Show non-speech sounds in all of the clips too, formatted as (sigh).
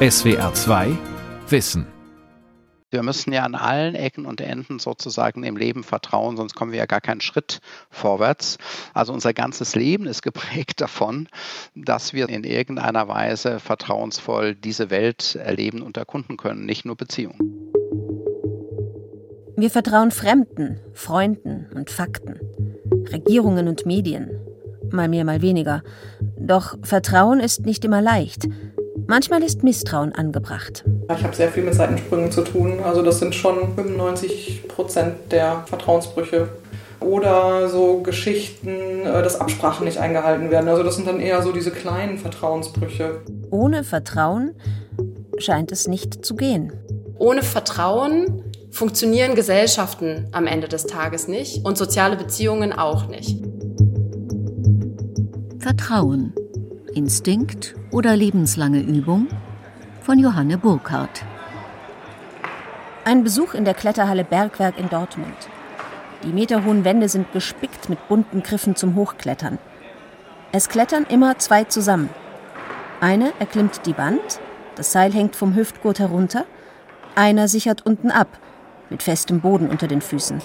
SWR 2 Wissen. Wir müssen ja an allen Ecken und Enden sozusagen im Leben vertrauen, sonst kommen wir ja gar keinen Schritt vorwärts. Also unser ganzes Leben ist geprägt (laughs) davon, dass wir in irgendeiner Weise vertrauensvoll diese Welt erleben und erkunden können, nicht nur Beziehungen. Wir vertrauen Fremden, Freunden und Fakten, Regierungen und Medien. Mal mehr, mal weniger. Doch Vertrauen ist nicht immer leicht. Manchmal ist Misstrauen angebracht. Ich habe sehr viel mit Seitensprüngen zu tun. Also das sind schon 95 Prozent der Vertrauensbrüche. Oder so Geschichten, äh, dass Absprachen nicht eingehalten werden. Also das sind dann eher so diese kleinen Vertrauensbrüche. Ohne Vertrauen scheint es nicht zu gehen. Ohne Vertrauen funktionieren Gesellschaften am Ende des Tages nicht und soziale Beziehungen auch nicht. Vertrauen Instinkt oder lebenslange Übung? Von Johanne Burkhardt. Ein Besuch in der Kletterhalle Bergwerk in Dortmund. Die meterhohen Wände sind gespickt mit bunten Griffen zum Hochklettern. Es klettern immer zwei zusammen. Eine erklimmt die Wand, das Seil hängt vom Hüftgurt herunter, einer sichert unten ab, mit festem Boden unter den Füßen.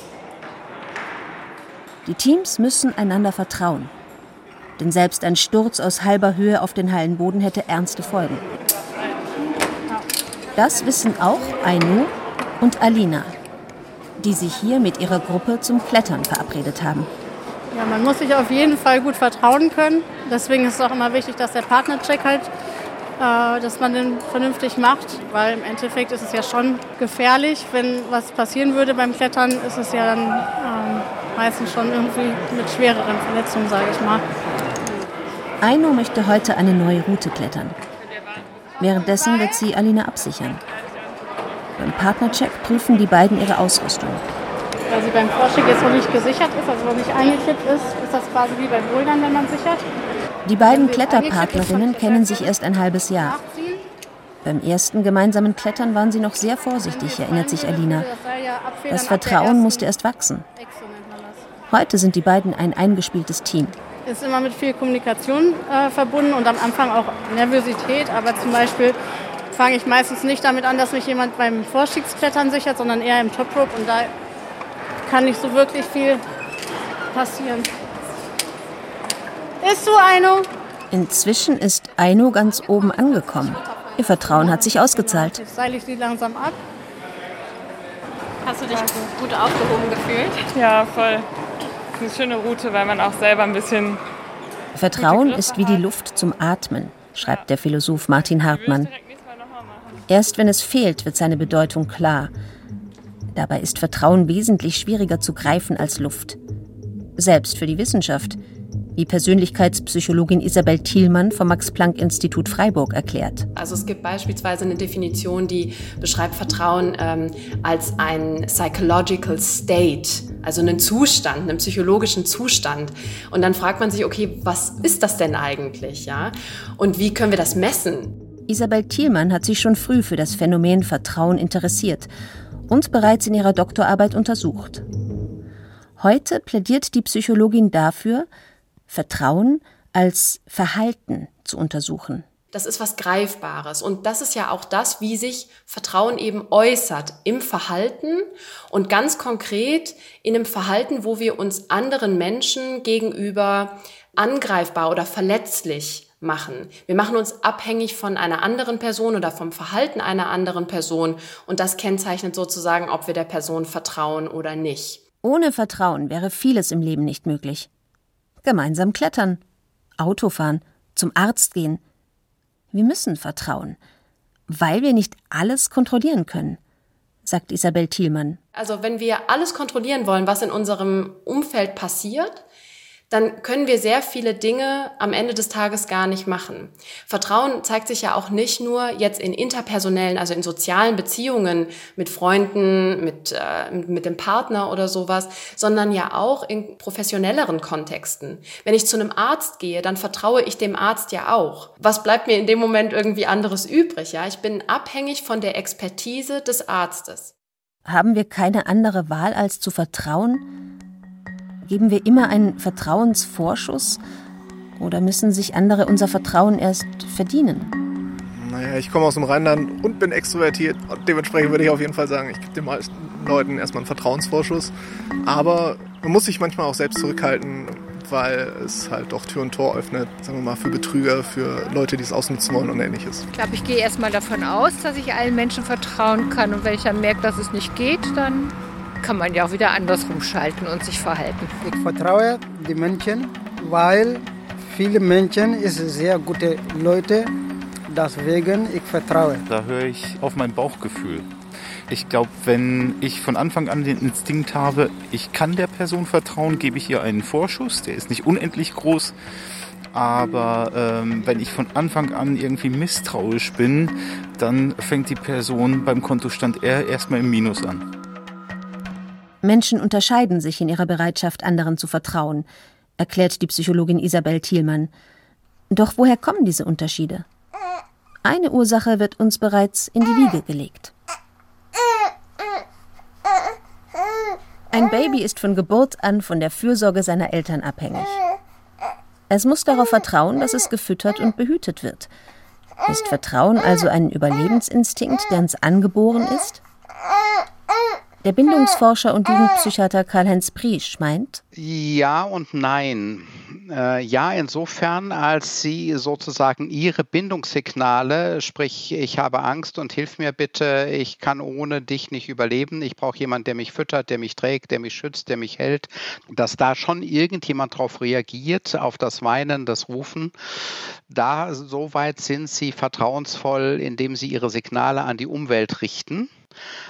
Die Teams müssen einander vertrauen denn selbst ein Sturz aus halber Höhe auf den Hallenboden hätte ernste Folgen. Das wissen auch Ainu und Alina, die sich hier mit ihrer Gruppe zum Klettern verabredet haben. Ja, man muss sich auf jeden Fall gut vertrauen können. Deswegen ist es auch immer wichtig, dass der Partnercheck halt, äh, dass man den vernünftig macht, weil im Endeffekt ist es ja schon gefährlich, wenn was passieren würde beim Klettern, ist es ja dann ähm, meistens schon irgendwie mit schwereren Verletzungen, sage ich mal. Aino möchte heute eine neue Route klettern. Währenddessen wird sie Alina absichern. Beim Partnercheck prüfen die beiden ihre Ausrüstung. Weil sie beim Vorstieg jetzt noch nicht gesichert ist, also noch nicht eingekippt ist, ist das quasi wie beim Bouldern, wenn man sichert. Die beiden Kletterpartnerinnen kennen sich erst ein halbes Jahr. Beim ersten gemeinsamen Klettern waren sie noch sehr vorsichtig, erinnert sich Alina. Das Vertrauen musste erst wachsen. Heute sind die beiden ein eingespieltes Team ist immer mit viel Kommunikation äh, verbunden und am Anfang auch Nervosität. Aber zum Beispiel fange ich meistens nicht damit an, dass mich jemand beim Vorstiegsklettern sichert, sondern eher im Top Rope und da kann nicht so wirklich viel passieren. Ist du, Aino? Inzwischen ist Aino ganz oben angekommen. Ihr Vertrauen hat sich ausgezahlt. Jetzt seile ich sie langsam ab. Hast du dich gut aufgehoben gefühlt? Ja, voll eine schöne Route, weil man auch selber ein bisschen. Vertrauen ist wie die Luft zum Atmen, schreibt der Philosoph Martin Hartmann. Erst wenn es fehlt, wird seine Bedeutung klar. Dabei ist Vertrauen wesentlich schwieriger zu greifen als Luft. Selbst für die Wissenschaft, wie Persönlichkeitspsychologin Isabel Thielmann vom Max-Planck-Institut Freiburg erklärt. Also es gibt beispielsweise eine Definition, die beschreibt Vertrauen ähm, als ein psychological state, also einen Zustand, einen psychologischen Zustand. Und dann fragt man sich, okay, was ist das denn eigentlich, ja? Und wie können wir das messen? Isabel Thielmann hat sich schon früh für das Phänomen Vertrauen interessiert und bereits in ihrer Doktorarbeit untersucht. Heute plädiert die Psychologin dafür, Vertrauen als Verhalten zu untersuchen. Das ist was Greifbares. Und das ist ja auch das, wie sich Vertrauen eben äußert im Verhalten und ganz konkret in einem Verhalten, wo wir uns anderen Menschen gegenüber angreifbar oder verletzlich machen. Wir machen uns abhängig von einer anderen Person oder vom Verhalten einer anderen Person und das kennzeichnet sozusagen, ob wir der Person vertrauen oder nicht. Ohne Vertrauen wäre vieles im Leben nicht möglich gemeinsam klettern, Auto fahren, zum Arzt gehen. Wir müssen vertrauen, weil wir nicht alles kontrollieren können, sagt Isabel Thielmann. Also wenn wir alles kontrollieren wollen, was in unserem Umfeld passiert, dann können wir sehr viele Dinge am Ende des Tages gar nicht machen. Vertrauen zeigt sich ja auch nicht nur jetzt in interpersonellen, also in sozialen Beziehungen mit Freunden, mit, äh, mit dem Partner oder sowas, sondern ja auch in professionelleren Kontexten. Wenn ich zu einem Arzt gehe, dann vertraue ich dem Arzt ja auch. Was bleibt mir in dem Moment irgendwie anderes übrig? Ja, ich bin abhängig von der Expertise des Arztes. Haben wir keine andere Wahl als zu vertrauen? Geben wir immer einen Vertrauensvorschuss oder müssen sich andere unser Vertrauen erst verdienen? Naja, ich komme aus dem Rheinland und bin extrovertiert. Und dementsprechend würde ich auf jeden Fall sagen, ich gebe den meisten Leuten erstmal einen Vertrauensvorschuss. Aber man muss sich manchmal auch selbst zurückhalten, weil es halt doch Tür und Tor öffnet, sagen wir mal, für Betrüger, für Leute, die es ausnutzen wollen und ähnliches. Ich glaube, ich gehe erstmal davon aus, dass ich allen Menschen vertrauen kann. Und wenn ich dann merke, dass es nicht geht, dann kann man ja auch wieder andersrum schalten und sich verhalten. Ich vertraue die Menschen, weil viele Menschen sind sehr gute Leute. Deswegen ich vertraue. Da höre ich auf mein Bauchgefühl. Ich glaube, wenn ich von Anfang an den Instinkt habe, ich kann der Person vertrauen, gebe ich ihr einen Vorschuss. Der ist nicht unendlich groß. Aber ähm, wenn ich von Anfang an irgendwie misstrauisch bin, dann fängt die Person beim Kontostand eher erstmal im Minus an. Menschen unterscheiden sich in ihrer Bereitschaft, anderen zu vertrauen, erklärt die Psychologin Isabel Thielmann. Doch woher kommen diese Unterschiede? Eine Ursache wird uns bereits in die Wiege gelegt. Ein Baby ist von Geburt an von der Fürsorge seiner Eltern abhängig. Es muss darauf vertrauen, dass es gefüttert und behütet wird. Ist Vertrauen also ein Überlebensinstinkt, der uns angeboren ist? Der Bindungsforscher und Jugendpsychiater Karl-Heinz Priesch meint, ja und nein. Äh, ja, insofern, als sie sozusagen ihre Bindungssignale, sprich, ich habe Angst und hilf mir bitte, ich kann ohne dich nicht überleben, ich brauche jemanden, der mich füttert, der mich trägt, der mich schützt, der mich hält, dass da schon irgendjemand darauf reagiert, auf das Weinen, das Rufen. Da soweit sind sie vertrauensvoll, indem sie ihre Signale an die Umwelt richten.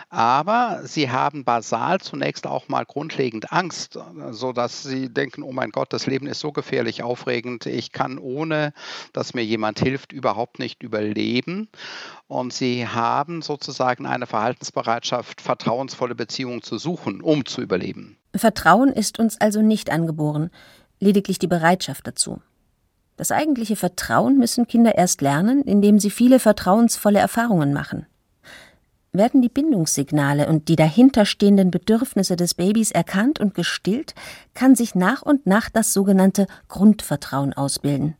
Aber sie haben basal zunächst auch mal grundlegend Angst, sodass sie denken, oh mein Gott, das Leben ist so gefährlich, aufregend, ich kann ohne, dass mir jemand hilft, überhaupt nicht überleben. Und sie haben sozusagen eine Verhaltensbereitschaft, vertrauensvolle Beziehungen zu suchen, um zu überleben. Vertrauen ist uns also nicht angeboren, lediglich die Bereitschaft dazu. Das eigentliche Vertrauen müssen Kinder erst lernen, indem sie viele vertrauensvolle Erfahrungen machen. Werden die Bindungssignale und die dahinterstehenden Bedürfnisse des Babys erkannt und gestillt, kann sich nach und nach das sogenannte Grundvertrauen ausbilden.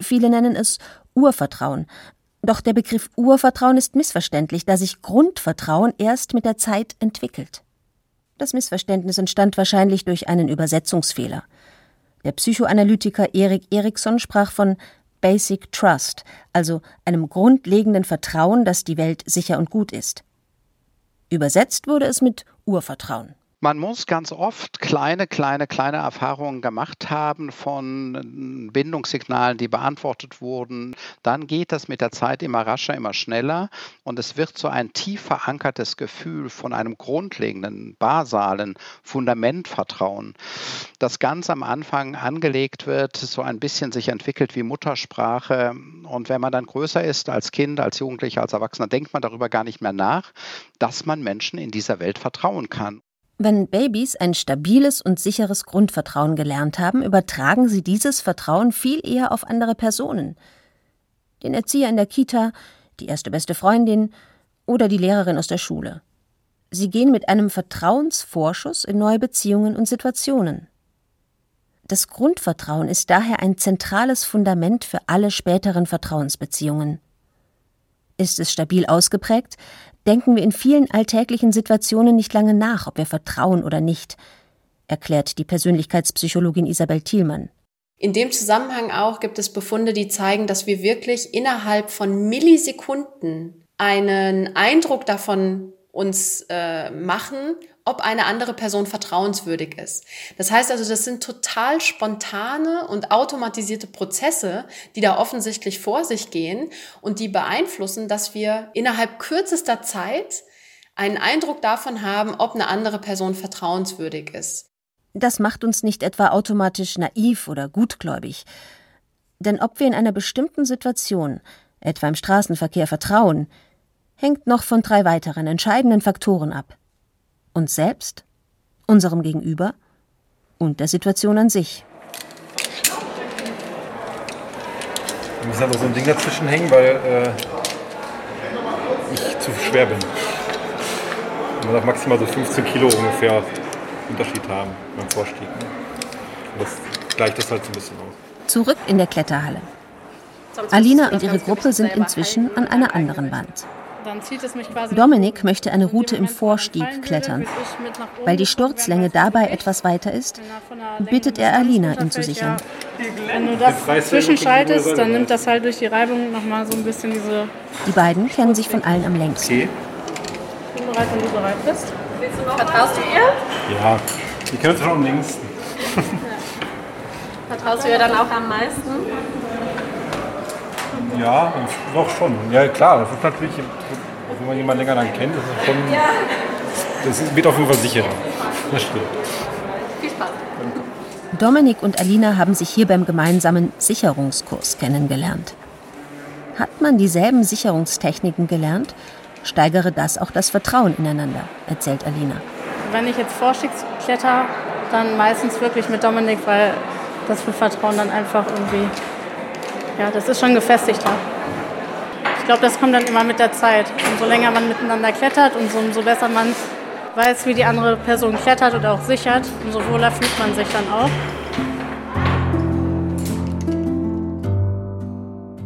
Viele nennen es Urvertrauen, doch der Begriff Urvertrauen ist missverständlich, da sich Grundvertrauen erst mit der Zeit entwickelt. Das Missverständnis entstand wahrscheinlich durch einen Übersetzungsfehler. Der Psychoanalytiker Erik Erikson sprach von Basic Trust, also einem grundlegenden Vertrauen, dass die Welt sicher und gut ist. Übersetzt wurde es mit Urvertrauen. Man muss ganz oft kleine, kleine, kleine Erfahrungen gemacht haben von Bindungssignalen, die beantwortet wurden. Dann geht das mit der Zeit immer rascher, immer schneller und es wird so ein tief verankertes Gefühl von einem grundlegenden, basalen Fundamentvertrauen, das ganz am Anfang angelegt wird, so ein bisschen sich entwickelt wie Muttersprache. Und wenn man dann größer ist als Kind, als Jugendlicher, als Erwachsener, denkt man darüber gar nicht mehr nach, dass man Menschen in dieser Welt vertrauen kann. Wenn Babys ein stabiles und sicheres Grundvertrauen gelernt haben, übertragen sie dieses Vertrauen viel eher auf andere Personen. Den Erzieher in der Kita, die erste beste Freundin oder die Lehrerin aus der Schule. Sie gehen mit einem Vertrauensvorschuss in neue Beziehungen und Situationen. Das Grundvertrauen ist daher ein zentrales Fundament für alle späteren Vertrauensbeziehungen. Ist es stabil ausgeprägt, denken wir in vielen alltäglichen Situationen nicht lange nach, ob wir vertrauen oder nicht, erklärt die Persönlichkeitspsychologin Isabel Thielmann. In dem Zusammenhang auch gibt es Befunde, die zeigen, dass wir wirklich innerhalb von Millisekunden einen Eindruck davon uns äh, machen, ob eine andere Person vertrauenswürdig ist. Das heißt also, das sind total spontane und automatisierte Prozesse, die da offensichtlich vor sich gehen und die beeinflussen, dass wir innerhalb kürzester Zeit einen Eindruck davon haben, ob eine andere Person vertrauenswürdig ist. Das macht uns nicht etwa automatisch naiv oder gutgläubig. Denn ob wir in einer bestimmten Situation, etwa im Straßenverkehr, vertrauen, hängt noch von drei weiteren entscheidenden Faktoren ab uns selbst, unserem Gegenüber und der Situation an sich. Wir müssen einfach so ein Ding dazwischen hängen, weil äh, ich zu schwer bin. Man darf maximal so 15 Kilo ungefähr Unterschied haben beim Vorstieg. Ne? Und das gleicht das halt so ein bisschen aus. Zurück in der Kletterhalle. Alina und ihre Gruppe sind inzwischen an einer anderen Wand. Dominik möchte eine Route im Vorstieg klettern. Weil die Sturzlänge dabei etwas weiter ist, bittet er Alina, ihn zu sichern. Wenn du das zwischenschaltest, dann nimmt das halt durch die Reibung nochmal so ein bisschen diese... Die beiden kennen sich von allen am längsten. Ich bin bereit, wenn du bereit bist. Vertraust du ihr? Ja, die kennt schon am längsten. Vertraust du ihr dann auch am meisten? Ja, doch schon. Ja, klar, das ist natürlich, wenn man jemanden länger dann kennt, das ist schon. Das wird auf jeden Fall sicherer. Das stimmt. Viel Spaß. Dominik und Alina haben sich hier beim gemeinsamen Sicherungskurs kennengelernt. Hat man dieselben Sicherungstechniken gelernt, steigere das auch das Vertrauen ineinander, erzählt Alina. Wenn ich jetzt Vorstiegskletter, dann meistens wirklich mit Dominik, weil das für Vertrauen dann einfach irgendwie, ja, das ist schon gefestigter. Ich glaube, das kommt dann immer mit der Zeit. Umso länger man miteinander klettert und umso besser man weiß, wie die andere Person klettert oder auch sichert, umso wohler fühlt man sich dann auch.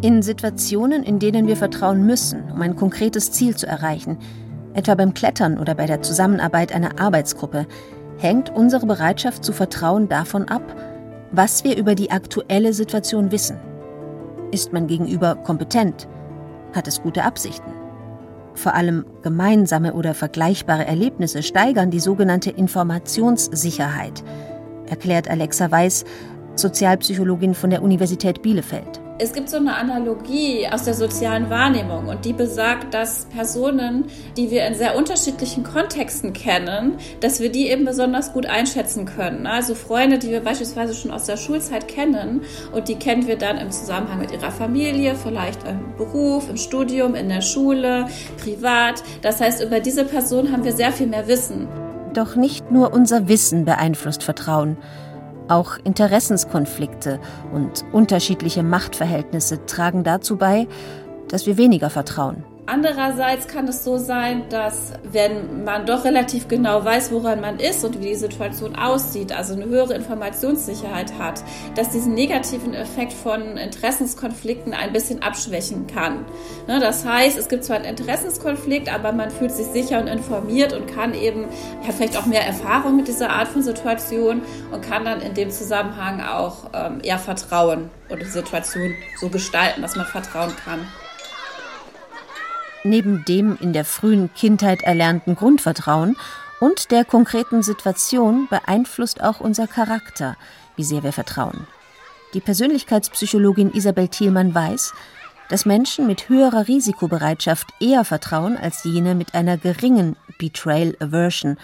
In Situationen, in denen wir vertrauen müssen, um ein konkretes Ziel zu erreichen, etwa beim Klettern oder bei der Zusammenarbeit einer Arbeitsgruppe, hängt unsere Bereitschaft zu vertrauen davon ab, was wir über die aktuelle Situation wissen. Ist man gegenüber kompetent? Hat es gute Absichten? Vor allem gemeinsame oder vergleichbare Erlebnisse steigern die sogenannte Informationssicherheit, erklärt Alexa Weiß, Sozialpsychologin von der Universität Bielefeld. Es gibt so eine Analogie aus der sozialen Wahrnehmung und die besagt, dass Personen, die wir in sehr unterschiedlichen Kontexten kennen, dass wir die eben besonders gut einschätzen können. Also Freunde, die wir beispielsweise schon aus der Schulzeit kennen und die kennen wir dann im Zusammenhang mit ihrer Familie, vielleicht im Beruf, im Studium, in der Schule, privat. Das heißt, über diese Person haben wir sehr viel mehr Wissen. Doch nicht nur unser Wissen beeinflusst Vertrauen. Auch Interessenskonflikte und unterschiedliche Machtverhältnisse tragen dazu bei, dass wir weniger vertrauen. Andererseits kann es so sein, dass wenn man doch relativ genau weiß, woran man ist und wie die Situation aussieht, also eine höhere Informationssicherheit hat, dass diesen negativen Effekt von Interessenskonflikten ein bisschen abschwächen kann. Ne, das heißt, es gibt zwar einen Interessenskonflikt, aber man fühlt sich sicher und informiert und kann eben, hat vielleicht auch mehr Erfahrung mit dieser Art von Situation und kann dann in dem Zusammenhang auch ähm, eher vertrauen und die Situation so gestalten, dass man vertrauen kann. Neben dem in der frühen Kindheit erlernten Grundvertrauen und der konkreten Situation beeinflusst auch unser Charakter, wie sehr wir vertrauen. Die Persönlichkeitspsychologin Isabel Thielmann weiß, dass Menschen mit höherer Risikobereitschaft eher vertrauen als jene mit einer geringen Betrayal Aversion,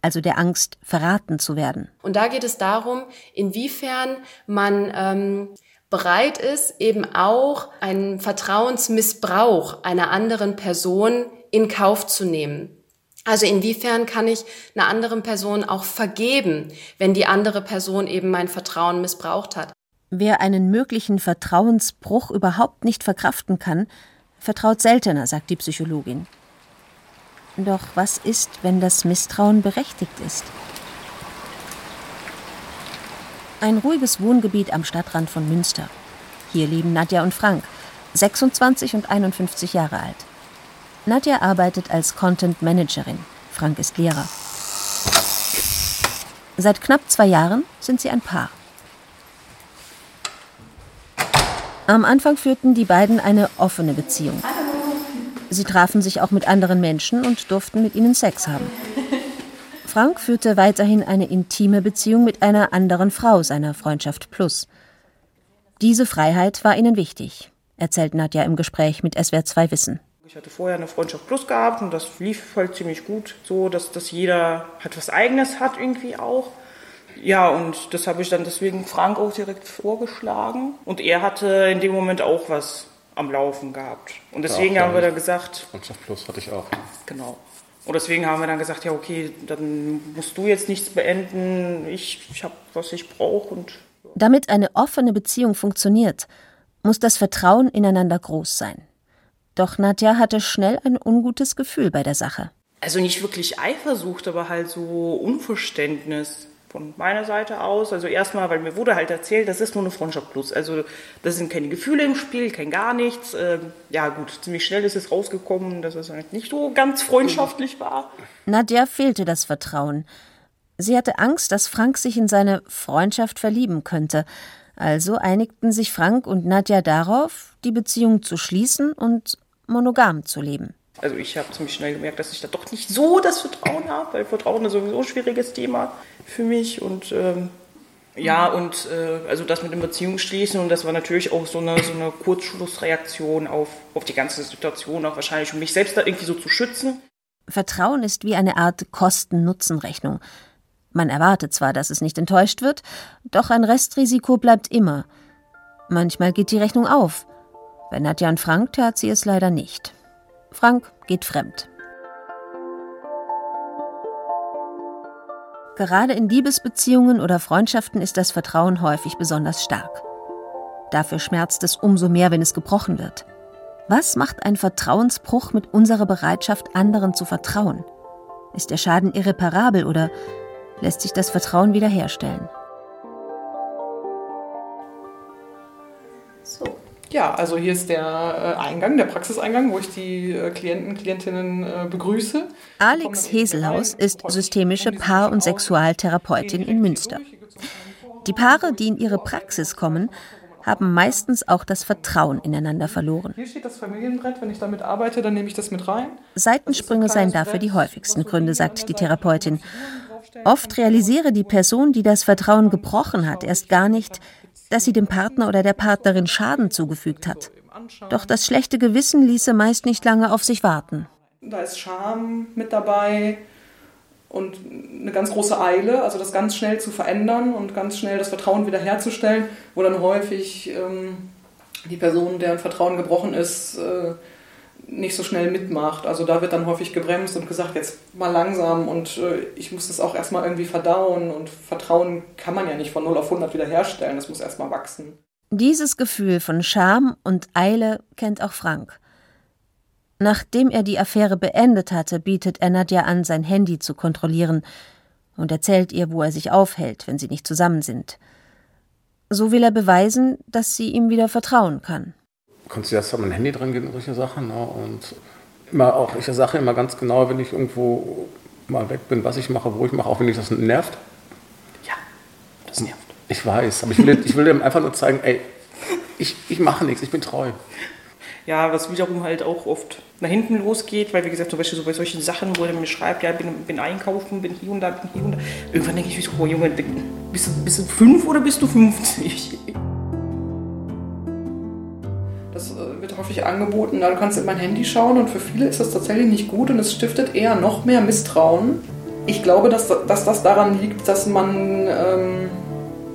also der Angst, verraten zu werden. Und da geht es darum, inwiefern man ähm, bereit ist, eben auch einen Vertrauensmissbrauch einer anderen Person in Kauf zu nehmen. Also inwiefern kann ich einer anderen Person auch vergeben, wenn die andere Person eben mein Vertrauen missbraucht hat? Wer einen möglichen Vertrauensbruch überhaupt nicht verkraften kann, vertraut seltener, sagt die Psychologin. Doch was ist, wenn das Misstrauen berechtigt ist? Ein ruhiges Wohngebiet am Stadtrand von Münster. Hier leben Nadja und Frank, 26 und 51 Jahre alt. Nadja arbeitet als Content Managerin. Frank ist Lehrer. Seit knapp zwei Jahren sind sie ein Paar. Am Anfang führten die beiden eine offene Beziehung. Sie trafen sich auch mit anderen Menschen und durften mit ihnen Sex haben. Frank führte weiterhin eine intime Beziehung mit einer anderen Frau seiner Freundschaft Plus. Diese Freiheit war ihnen wichtig, erzählt Nadja im Gespräch mit SWR 2 Wissen. Ich hatte vorher eine Freundschaft Plus gehabt und das lief halt ziemlich gut, so dass, dass jeder halt was Eigenes hat irgendwie auch. Ja, und das habe ich dann deswegen Frank auch direkt vorgeschlagen. Und er hatte in dem Moment auch was am Laufen gehabt. Und deswegen ja, haben wir dann gesagt. Freundschaft Plus hatte ich auch. Genau. Und deswegen haben wir dann gesagt, ja, okay, dann musst du jetzt nichts beenden. Ich, ich habe, was ich brauche. Damit eine offene Beziehung funktioniert, muss das Vertrauen ineinander groß sein. Doch Nadja hatte schnell ein ungutes Gefühl bei der Sache. Also nicht wirklich Eifersucht, aber halt so Unverständnis. Von meiner Seite aus. Also erstmal, weil mir wurde halt erzählt, das ist nur eine Freundschaft plus. Also das sind keine Gefühle im Spiel, kein gar nichts. Ähm, ja gut, ziemlich schnell ist es rausgekommen, dass es halt nicht so ganz freundschaftlich war. Nadja fehlte das Vertrauen. Sie hatte Angst, dass Frank sich in seine Freundschaft verlieben könnte. Also einigten sich Frank und Nadja darauf, die Beziehung zu schließen und monogam zu leben. Also ich habe ziemlich schnell gemerkt, dass ich da doch nicht so das Vertrauen habe, weil Vertrauen ist sowieso ein schwieriges Thema für mich und ähm, ja, und äh, also das mit dem Beziehung schließen und das war natürlich auch so eine, so eine Kurzschlussreaktion auf, auf die ganze Situation, auch wahrscheinlich, um mich selbst da irgendwie so zu schützen. Vertrauen ist wie eine Art Kosten-Nutzen-Rechnung. Man erwartet zwar, dass es nicht enttäuscht wird, doch ein Restrisiko bleibt immer. Manchmal geht die Rechnung auf. Bei Nadja und Frank tat sie es leider nicht. Frank geht fremd. Gerade in Liebesbeziehungen oder Freundschaften ist das Vertrauen häufig besonders stark. Dafür schmerzt es umso mehr, wenn es gebrochen wird. Was macht ein Vertrauensbruch mit unserer Bereitschaft, anderen zu vertrauen? Ist der Schaden irreparabel oder lässt sich das Vertrauen wiederherstellen? Ja, also hier ist der äh, Eingang, der Praxiseingang, wo ich die äh, Klienten, Klientinnen äh, begrüße. Alex Heselhaus ist systemische Paar- und Sexualtherapeutin in Münster. Die Paare, die in ihre Praxis kommen, haben meistens auch das Vertrauen ineinander verloren. Hier steht das Familienbrett. Wenn ich damit arbeite, dann nehme ich das mit rein. Seitensprünge seien dafür die häufigsten Gründe, sagt die Therapeutin. Oft realisiere die Person, die das Vertrauen gebrochen hat, erst gar nicht, dass sie dem Partner oder der Partnerin Schaden zugefügt hat. Doch das schlechte Gewissen ließe meist nicht lange auf sich warten. Da ist Scham mit dabei und eine ganz große Eile, also das ganz schnell zu verändern und ganz schnell das Vertrauen wiederherzustellen, wo dann häufig ähm, die Person, deren Vertrauen gebrochen ist, äh, nicht so schnell mitmacht. Also da wird dann häufig gebremst und gesagt, jetzt mal langsam und äh, ich muss das auch erstmal irgendwie verdauen und Vertrauen kann man ja nicht von 0 auf 100 wiederherstellen, das muss erstmal wachsen. Dieses Gefühl von Scham und Eile kennt auch Frank. Nachdem er die Affäre beendet hatte, bietet er Nadja an, sein Handy zu kontrollieren und erzählt ihr, wo er sich aufhält, wenn sie nicht zusammen sind. So will er beweisen, dass sie ihm wieder vertrauen kann konntest du erst an mein Handy dran gehen und solche Sachen. Ne? Und immer auch, ich sage immer ganz genau, wenn ich irgendwo mal weg bin, was ich mache, wo ich mache, auch wenn dich das nervt. Ja, das nervt. Ich weiß, aber ich will, ich will dem einfach nur zeigen, ey, ich, ich mache nichts, ich bin treu. Ja, was wiederum halt auch oft nach hinten losgeht, weil wie gesagt, zum Beispiel so bei solchen Sachen, wo er mir schreibt, ja, bin, bin einkaufen, bin hier und da, bin hier und da. Irgendwann denke ich mir so, oh Junge, bist du, bist du fünf oder bist du 50? Äh, häufig angeboten, dann kannst du in mein Handy schauen und für viele ist das tatsächlich nicht gut und es stiftet eher noch mehr Misstrauen. Ich glaube, dass, dass das daran liegt, dass man, ähm,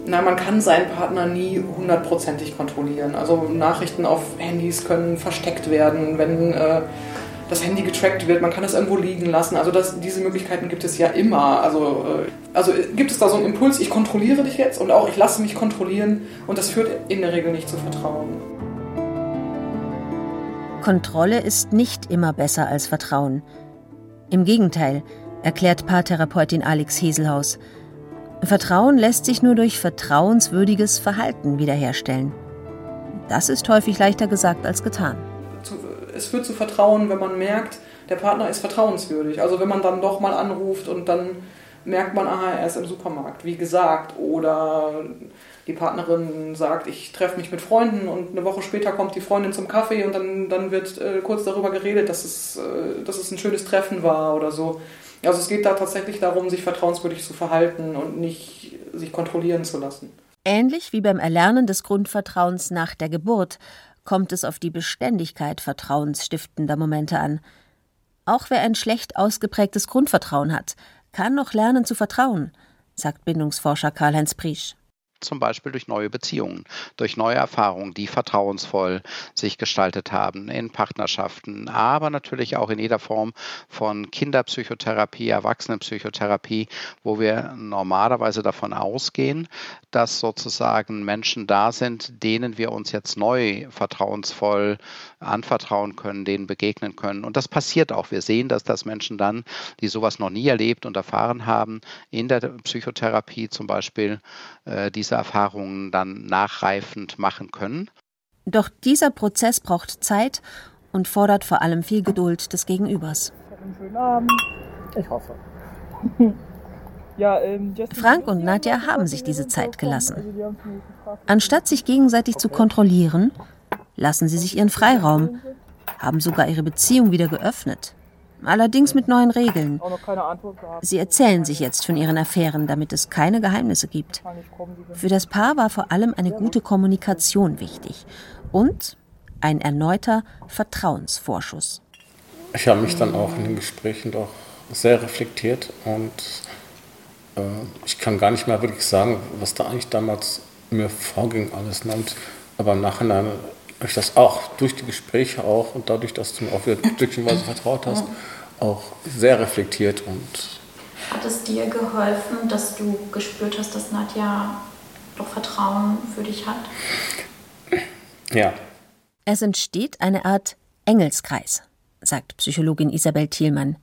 na, man kann seinen Partner nie hundertprozentig kontrollieren. Also Nachrichten auf Handys können versteckt werden, wenn äh, das Handy getrackt wird, man kann es irgendwo liegen lassen. Also das, diese Möglichkeiten gibt es ja immer. Also, äh, also gibt es da so einen Impuls, ich kontrolliere dich jetzt und auch ich lasse mich kontrollieren und das führt in der Regel nicht zu Vertrauen. Kontrolle ist nicht immer besser als Vertrauen. Im Gegenteil, erklärt Paartherapeutin Alex Heselhaus. Vertrauen lässt sich nur durch vertrauenswürdiges Verhalten wiederherstellen. Das ist häufig leichter gesagt als getan. Es führt zu Vertrauen, wenn man merkt, der Partner ist vertrauenswürdig. Also wenn man dann doch mal anruft und dann merkt man, aha, er ist im Supermarkt, wie gesagt, oder die Partnerin sagt, ich treffe mich mit Freunden und eine Woche später kommt die Freundin zum Kaffee und dann, dann wird äh, kurz darüber geredet, dass es, äh, dass es ein schönes Treffen war oder so. Also es geht da tatsächlich darum, sich vertrauenswürdig zu verhalten und nicht sich kontrollieren zu lassen. Ähnlich wie beim Erlernen des Grundvertrauens nach der Geburt kommt es auf die Beständigkeit vertrauensstiftender Momente an. Auch wer ein schlecht ausgeprägtes Grundvertrauen hat, kann noch lernen zu vertrauen, sagt Bindungsforscher Karl-Heinz Priesch zum Beispiel durch neue Beziehungen, durch neue Erfahrungen, die vertrauensvoll sich gestaltet haben in Partnerschaften, aber natürlich auch in jeder Form von Kinderpsychotherapie, Erwachsenenpsychotherapie, wo wir normalerweise davon ausgehen, dass sozusagen Menschen da sind, denen wir uns jetzt neu vertrauensvoll anvertrauen können, denen begegnen können. Und das passiert auch. Wir sehen, dass das Menschen dann, die sowas noch nie erlebt und erfahren haben, in der Psychotherapie zum Beispiel äh, diese Erfahrungen dann nachreifend machen können. Doch dieser Prozess braucht Zeit und fordert vor allem viel Geduld des Gegenübers. Schönen Abend. Ich hoffe. (laughs) Ja, ähm, Frank und Nadja haben sich diese Zeit gelassen. Anstatt sich gegenseitig zu kontrollieren, lassen sie sich ihren Freiraum, haben sogar ihre Beziehung wieder geöffnet. Allerdings mit neuen Regeln. Sie erzählen sich jetzt von ihren Affären, damit es keine Geheimnisse gibt. Für das Paar war vor allem eine gute Kommunikation wichtig und ein erneuter Vertrauensvorschuss. Ich habe mich dann auch in den Gesprächen doch sehr reflektiert und äh, ich kann gar nicht mehr wirklich sagen, was da eigentlich damals mir vorging alles. Und, aber im Nachhinein ich das auch durch die Gespräche auch und dadurch, dass du mir auch wieder stückchenweise vertraut hast, auch sehr reflektiert und hat es dir geholfen, dass du gespürt hast, dass Nadja doch Vertrauen für dich hat? Ja. Es entsteht eine Art Engelskreis, sagt Psychologin Isabel Thielmann.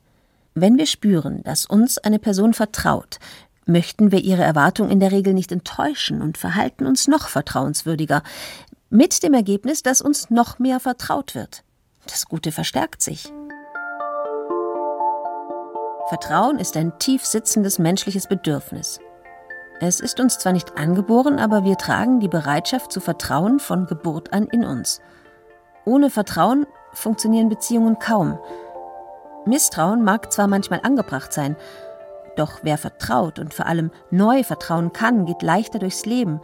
Wenn wir spüren, dass uns eine Person vertraut, möchten wir ihre Erwartung in der Regel nicht enttäuschen und verhalten uns noch vertrauenswürdiger, mit dem Ergebnis, dass uns noch mehr vertraut wird. Das Gute verstärkt sich. Vertrauen ist ein tief sitzendes menschliches Bedürfnis. Es ist uns zwar nicht angeboren, aber wir tragen die Bereitschaft zu vertrauen von Geburt an in uns. Ohne Vertrauen funktionieren Beziehungen kaum. Misstrauen mag zwar manchmal angebracht sein, doch wer vertraut und vor allem neu vertrauen kann, geht leichter durchs Leben.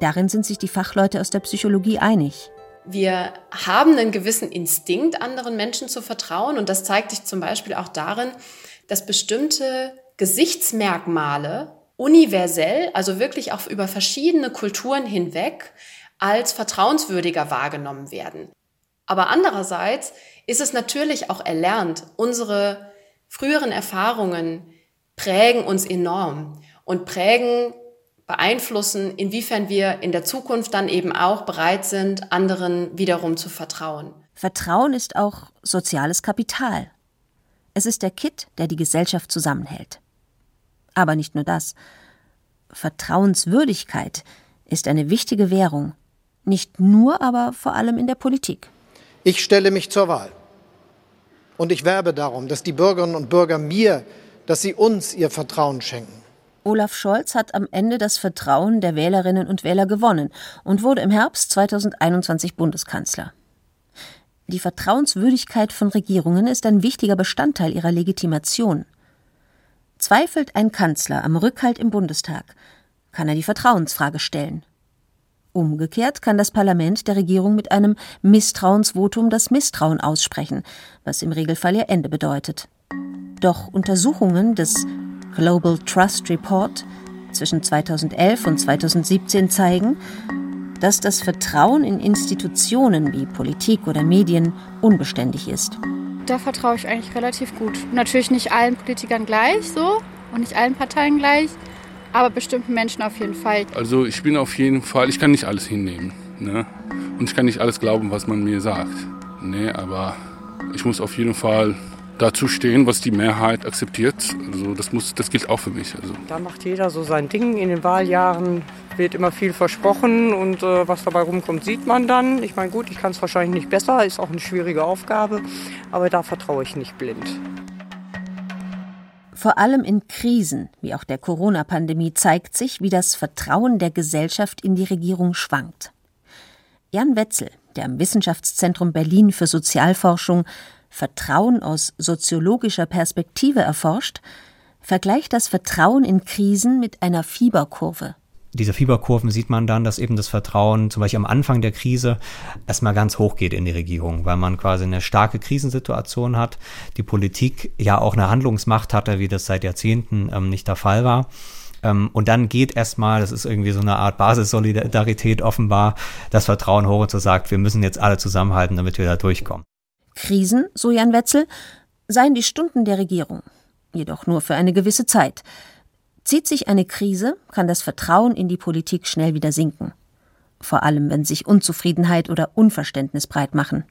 Darin sind sich die Fachleute aus der Psychologie einig. Wir haben einen gewissen Instinkt, anderen Menschen zu vertrauen. Und das zeigt sich zum Beispiel auch darin, dass bestimmte Gesichtsmerkmale universell, also wirklich auch über verschiedene Kulturen hinweg, als vertrauenswürdiger wahrgenommen werden. Aber andererseits ist es natürlich auch erlernt. Unsere früheren Erfahrungen prägen uns enorm und prägen, beeinflussen, inwiefern wir in der Zukunft dann eben auch bereit sind, anderen wiederum zu vertrauen. Vertrauen ist auch soziales Kapital. Es ist der Kitt, der die Gesellschaft zusammenhält. Aber nicht nur das. Vertrauenswürdigkeit ist eine wichtige Währung. Nicht nur, aber vor allem in der Politik. Ich stelle mich zur Wahl. Und ich werbe darum, dass die Bürgerinnen und Bürger mir, dass sie uns ihr Vertrauen schenken. Olaf Scholz hat am Ende das Vertrauen der Wählerinnen und Wähler gewonnen und wurde im Herbst 2021 Bundeskanzler. Die Vertrauenswürdigkeit von Regierungen ist ein wichtiger Bestandteil ihrer Legitimation. Zweifelt ein Kanzler am Rückhalt im Bundestag, kann er die Vertrauensfrage stellen. Umgekehrt kann das Parlament der Regierung mit einem Misstrauensvotum das Misstrauen aussprechen, was im Regelfall ihr Ende bedeutet. Doch Untersuchungen des Global Trust Report zwischen 2011 und 2017 zeigen, dass das Vertrauen in Institutionen wie Politik oder Medien unbeständig ist. Da vertraue ich eigentlich relativ gut. Natürlich nicht allen Politikern gleich so und nicht allen Parteien gleich, aber bestimmten Menschen auf jeden Fall. Also ich bin auf jeden Fall, ich kann nicht alles hinnehmen. Ne? Und ich kann nicht alles glauben, was man mir sagt. Ne, aber ich muss auf jeden Fall dazu stehen, was die Mehrheit akzeptiert. Also das, muss, das gilt auch für mich. Also. Da macht jeder so sein Ding. In den Wahljahren wird immer viel versprochen und äh, was dabei rumkommt, sieht man dann. Ich meine, gut, ich kann es wahrscheinlich nicht besser, ist auch eine schwierige Aufgabe, aber da vertraue ich nicht blind. Vor allem in Krisen, wie auch der Corona-Pandemie, zeigt sich, wie das Vertrauen der Gesellschaft in die Regierung schwankt. Jan Wetzel, der am Wissenschaftszentrum Berlin für Sozialforschung Vertrauen aus soziologischer Perspektive erforscht, vergleicht das Vertrauen in Krisen mit einer Fieberkurve. Diese Fieberkurven sieht man dann, dass eben das Vertrauen zum Beispiel am Anfang der Krise erstmal ganz hoch geht in die Regierung, weil man quasi eine starke Krisensituation hat, die Politik ja auch eine Handlungsmacht hatte, wie das seit Jahrzehnten ähm, nicht der Fall war. Ähm, und dann geht erstmal, das ist irgendwie so eine Art Basissolidarität offenbar, das Vertrauen hoch und so sagt, wir müssen jetzt alle zusammenhalten, damit wir da durchkommen. Krisen, so Jan Wetzel, seien die Stunden der Regierung, jedoch nur für eine gewisse Zeit. Zieht sich eine Krise, kann das Vertrauen in die Politik schnell wieder sinken. Vor allem, wenn sich Unzufriedenheit oder Unverständnis breit machen.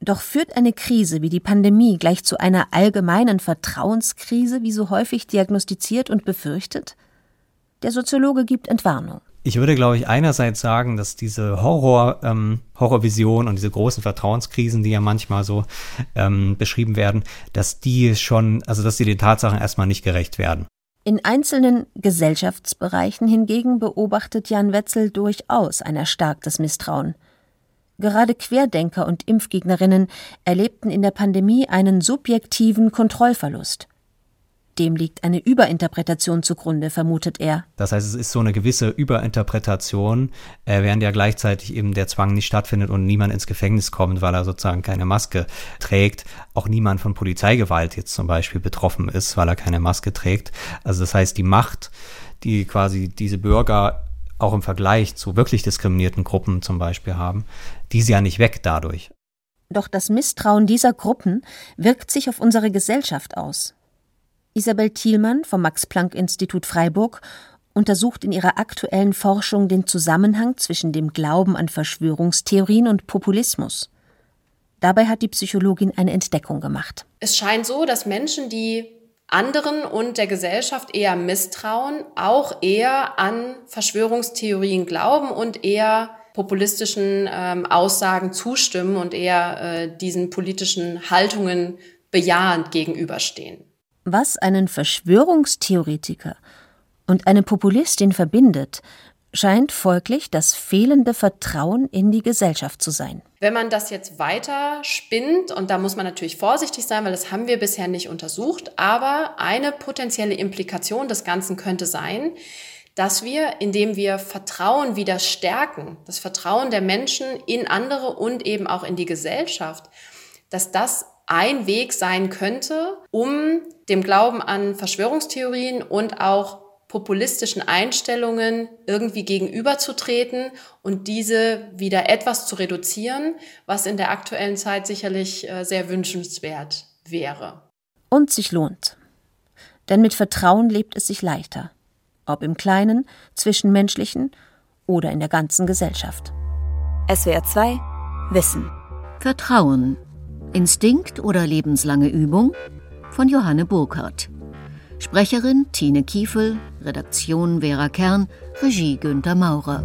Doch führt eine Krise wie die Pandemie gleich zu einer allgemeinen Vertrauenskrise, wie so häufig diagnostiziert und befürchtet? Der Soziologe gibt Entwarnung. Ich würde, glaube ich, einerseits sagen, dass diese Horror, ähm, Horrorvision und diese großen Vertrauenskrisen, die ja manchmal so ähm, beschrieben werden, dass die schon, also dass die den Tatsachen erstmal nicht gerecht werden. In einzelnen Gesellschaftsbereichen hingegen beobachtet Jan Wetzel durchaus ein erstarktes Misstrauen. Gerade Querdenker und Impfgegnerinnen erlebten in der Pandemie einen subjektiven Kontrollverlust. Dem liegt eine Überinterpretation zugrunde, vermutet er. Das heißt, es ist so eine gewisse Überinterpretation, äh, während ja gleichzeitig eben der Zwang nicht stattfindet und niemand ins Gefängnis kommt, weil er sozusagen keine Maske trägt. Auch niemand von Polizeigewalt jetzt zum Beispiel betroffen ist, weil er keine Maske trägt. Also das heißt, die Macht, die quasi diese Bürger auch im Vergleich zu wirklich diskriminierten Gruppen zum Beispiel haben, die ist ja nicht weg dadurch. Doch das Misstrauen dieser Gruppen wirkt sich auf unsere Gesellschaft aus. Isabel Thielmann vom Max-Planck-Institut Freiburg untersucht in ihrer aktuellen Forschung den Zusammenhang zwischen dem Glauben an Verschwörungstheorien und Populismus. Dabei hat die Psychologin eine Entdeckung gemacht. Es scheint so, dass Menschen, die anderen und der Gesellschaft eher misstrauen, auch eher an Verschwörungstheorien glauben und eher populistischen ähm, Aussagen zustimmen und eher äh, diesen politischen Haltungen bejahend gegenüberstehen. Was einen Verschwörungstheoretiker und eine Populistin verbindet, scheint folglich das fehlende Vertrauen in die Gesellschaft zu sein. Wenn man das jetzt weiter spinnt, und da muss man natürlich vorsichtig sein, weil das haben wir bisher nicht untersucht, aber eine potenzielle Implikation des Ganzen könnte sein, dass wir, indem wir Vertrauen wieder stärken, das Vertrauen der Menschen in andere und eben auch in die Gesellschaft, dass das ein Weg sein könnte, um dem Glauben an Verschwörungstheorien und auch populistischen Einstellungen irgendwie gegenüberzutreten und diese wieder etwas zu reduzieren, was in der aktuellen Zeit sicherlich äh, sehr wünschenswert wäre. Und sich lohnt. Denn mit Vertrauen lebt es sich leichter. Ob im Kleinen, Zwischenmenschlichen oder in der ganzen Gesellschaft. SWR 2 Wissen. Vertrauen. Instinkt oder lebenslange Übung? Von Johanne Burkhardt. Sprecherin Tine Kiefel, Redaktion Vera Kern, Regie Günter Maurer.